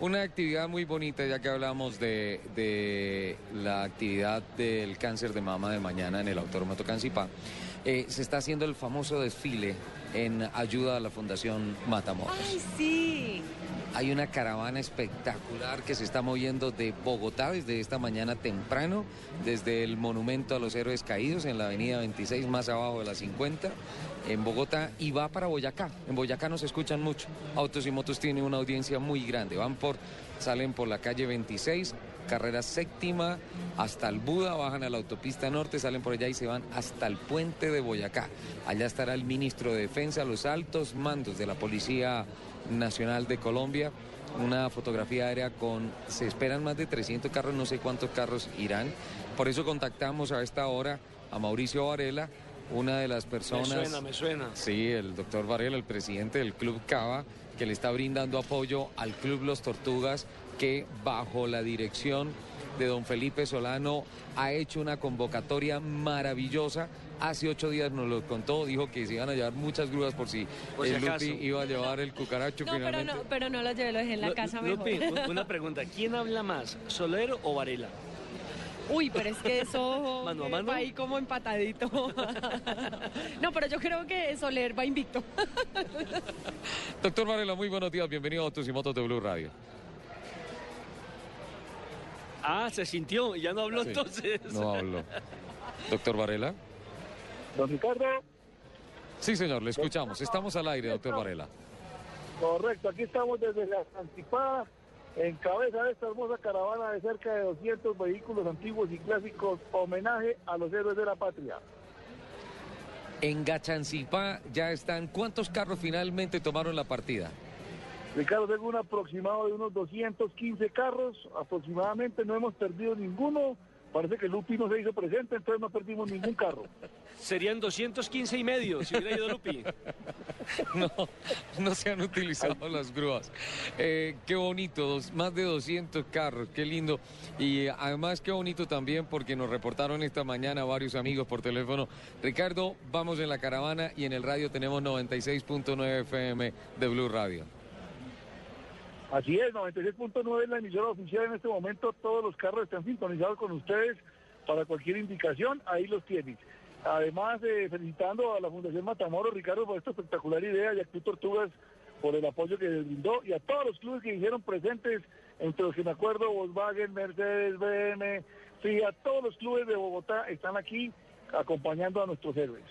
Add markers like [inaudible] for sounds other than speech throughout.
una actividad muy bonita, ya que hablamos de, la actividad del cáncer de mama de mañana en el Autódromo Tocancipá. Eh, se está haciendo el famoso desfile en ayuda a la Fundación Matamoros. ¡Ay, sí! Hay una caravana espectacular que se está moviendo de Bogotá desde esta mañana temprano, desde el Monumento a los Héroes Caídos en la avenida 26, más abajo de la 50, en Bogotá, y va para Boyacá. En Boyacá nos escuchan mucho. Autos y Motos tiene una audiencia muy grande. Van por, salen por la calle 26, carrera séptima, hasta el Buda, bajan a la autopista norte, salen por allá y se van hasta el puente de Boyacá. Allá estará el ministro de Defensa, los altos mandos de la Policía Nacional de Colombia. Una fotografía aérea con, se esperan más de 300 carros, no sé cuántos carros irán. Por eso contactamos a esta hora a Mauricio Varela, una de las personas... Me suena, me suena. Sí, el doctor Varela, el presidente del Club Cava, que le está brindando apoyo al Club Los Tortugas, que bajo la dirección de don Felipe Solano ha hecho una convocatoria maravillosa. Hace ocho días nos lo contó, dijo que se iban a llevar muchas grúas por si, Por si el acaso. Lupi iba a llevar el cucaracho [laughs] No, pero finalmente. no, pero no lo llevé, lo dejé en la Lu- casa mejor. Lupi, un- una pregunta. ¿Quién habla más, Solero o Varela? Uy, pero es que eso [laughs] ¿Mano a mano? va ahí como empatadito. [laughs] no, pero yo creo que Soler va invicto. Doctor Varela, muy buenos días, bienvenido a Autos y Motos de Blue Radio. Ah, se sintió y ya no habló Sí, entonces. No hablo. Doctor Varela. Don Ricardo, Sí, señor, le escuchamos. Estamos al aire, doctor Varela. correcto, aquí estamos desde la Antipada, en cabeza de esta hermosa caravana de cerca de 200 vehículos antiguos y clásicos, homenaje a los héroes de la patria. En Gachancipá ya están. ¿Cuántos carros finalmente tomaron la partida? Ricardo, tengo un aproximado de unos 215 carros, aproximadamente no hemos perdido ninguno, parece que Lupi no se hizo presente, entonces no perdimos ningún carro. [laughs] Serían 215 y medio si hubiera ido Lupi. [laughs] No, no se han utilizado las grúas. Eh, qué bonito, dos- más de 200 carros, qué lindo. Y eh, además qué bonito también porque nos reportaron esta mañana varios amigos por teléfono. Ricardo, vamos en la caravana y en el radio tenemos 96.9 FM de Blue Radio. Así es, 96.9 es la emisora oficial en este momento, todos los carros están sintonizados con ustedes para cualquier indicación, ahí los tienen. Además, eh, felicitando a la Fundación Matamoros, Ricardo, por esta espectacular idea y a Club Tortugas por el apoyo que les brindó y a todos los clubes que hicieron presentes, entre los que me acuerdo, Volkswagen, Mercedes, BM, Fiat, todos los clubes de Bogotá están aquí acompañando a nuestros héroes.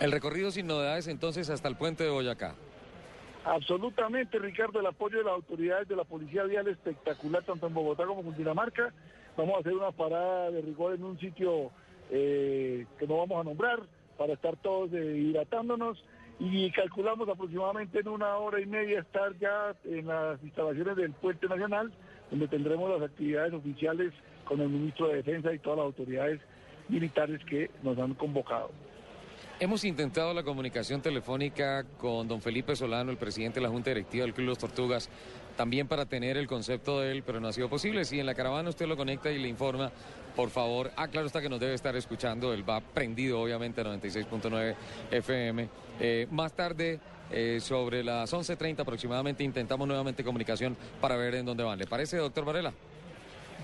El recorrido sin novedades entonces hasta el puente de Boyacá. Absolutamente, Ricardo, el apoyo de las autoridades de la Policía Vial espectacular, tanto en Bogotá como en Cundinamarca. Vamos a hacer una parada de rigor en un sitio eh, que no vamos a nombrar para estar todos eh, hidratándonos y calculamos aproximadamente en una hora y media estar ya en las instalaciones del Puente Nacional, donde tendremos las actividades oficiales con el ministro de Defensa y todas las autoridades militares que nos han convocado. Hemos intentado la comunicación telefónica con don Felipe Solano, el presidente de la Junta Directiva del Club Los Tortugas, también para tener el concepto de él, pero no ha sido posible. Si en la caravana usted lo conecta y le informa, por favor, ah, claro está que nos debe estar escuchando, él va prendido obviamente a 96.9 FM. Eh, más tarde, eh, sobre las 11.30 aproximadamente, intentamos nuevamente comunicación para ver en dónde van. ¿Le parece, doctor Varela?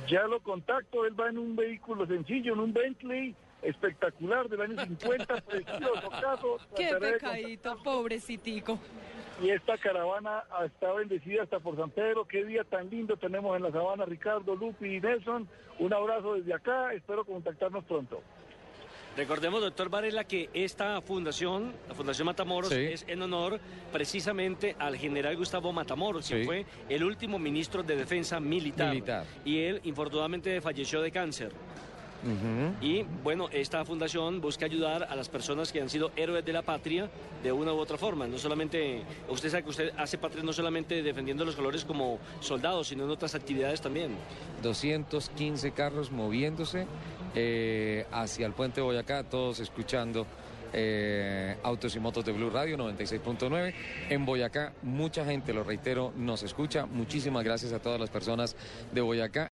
Ya lo contacto, él va en un vehículo sencillo, en un Bentley espectacular del año 50, [laughs] precioso caso. Qué pecadito, pobrecitico. Y esta caravana está bendecida hasta por San Pedro. Qué día tan lindo tenemos en la sabana, Ricardo, Lupi y Nelson. Un abrazo desde acá, espero contactarnos pronto. Recordemos, doctor Varela, que esta fundación, la Fundación Matamoros, Sí. es en honor precisamente al general Gustavo Matamoros, quien Sí. fue el último ministro de Defensa militar. Militar. Y él, infortunadamente, falleció de cáncer. Y bueno, esta fundación busca ayudar a las personas que han sido héroes de la patria de una u otra forma. No solamente, usted sabe que usted hace patria no solamente defendiendo los colores como soldados, sino en otras actividades también. 215 carros moviéndose eh, hacia el puente de Boyacá, todos escuchando eh, Autos y Motos de Blue Radio 96.9. En Boyacá, mucha gente, lo reitero, nos escucha. Muchísimas gracias a todas las personas de Boyacá.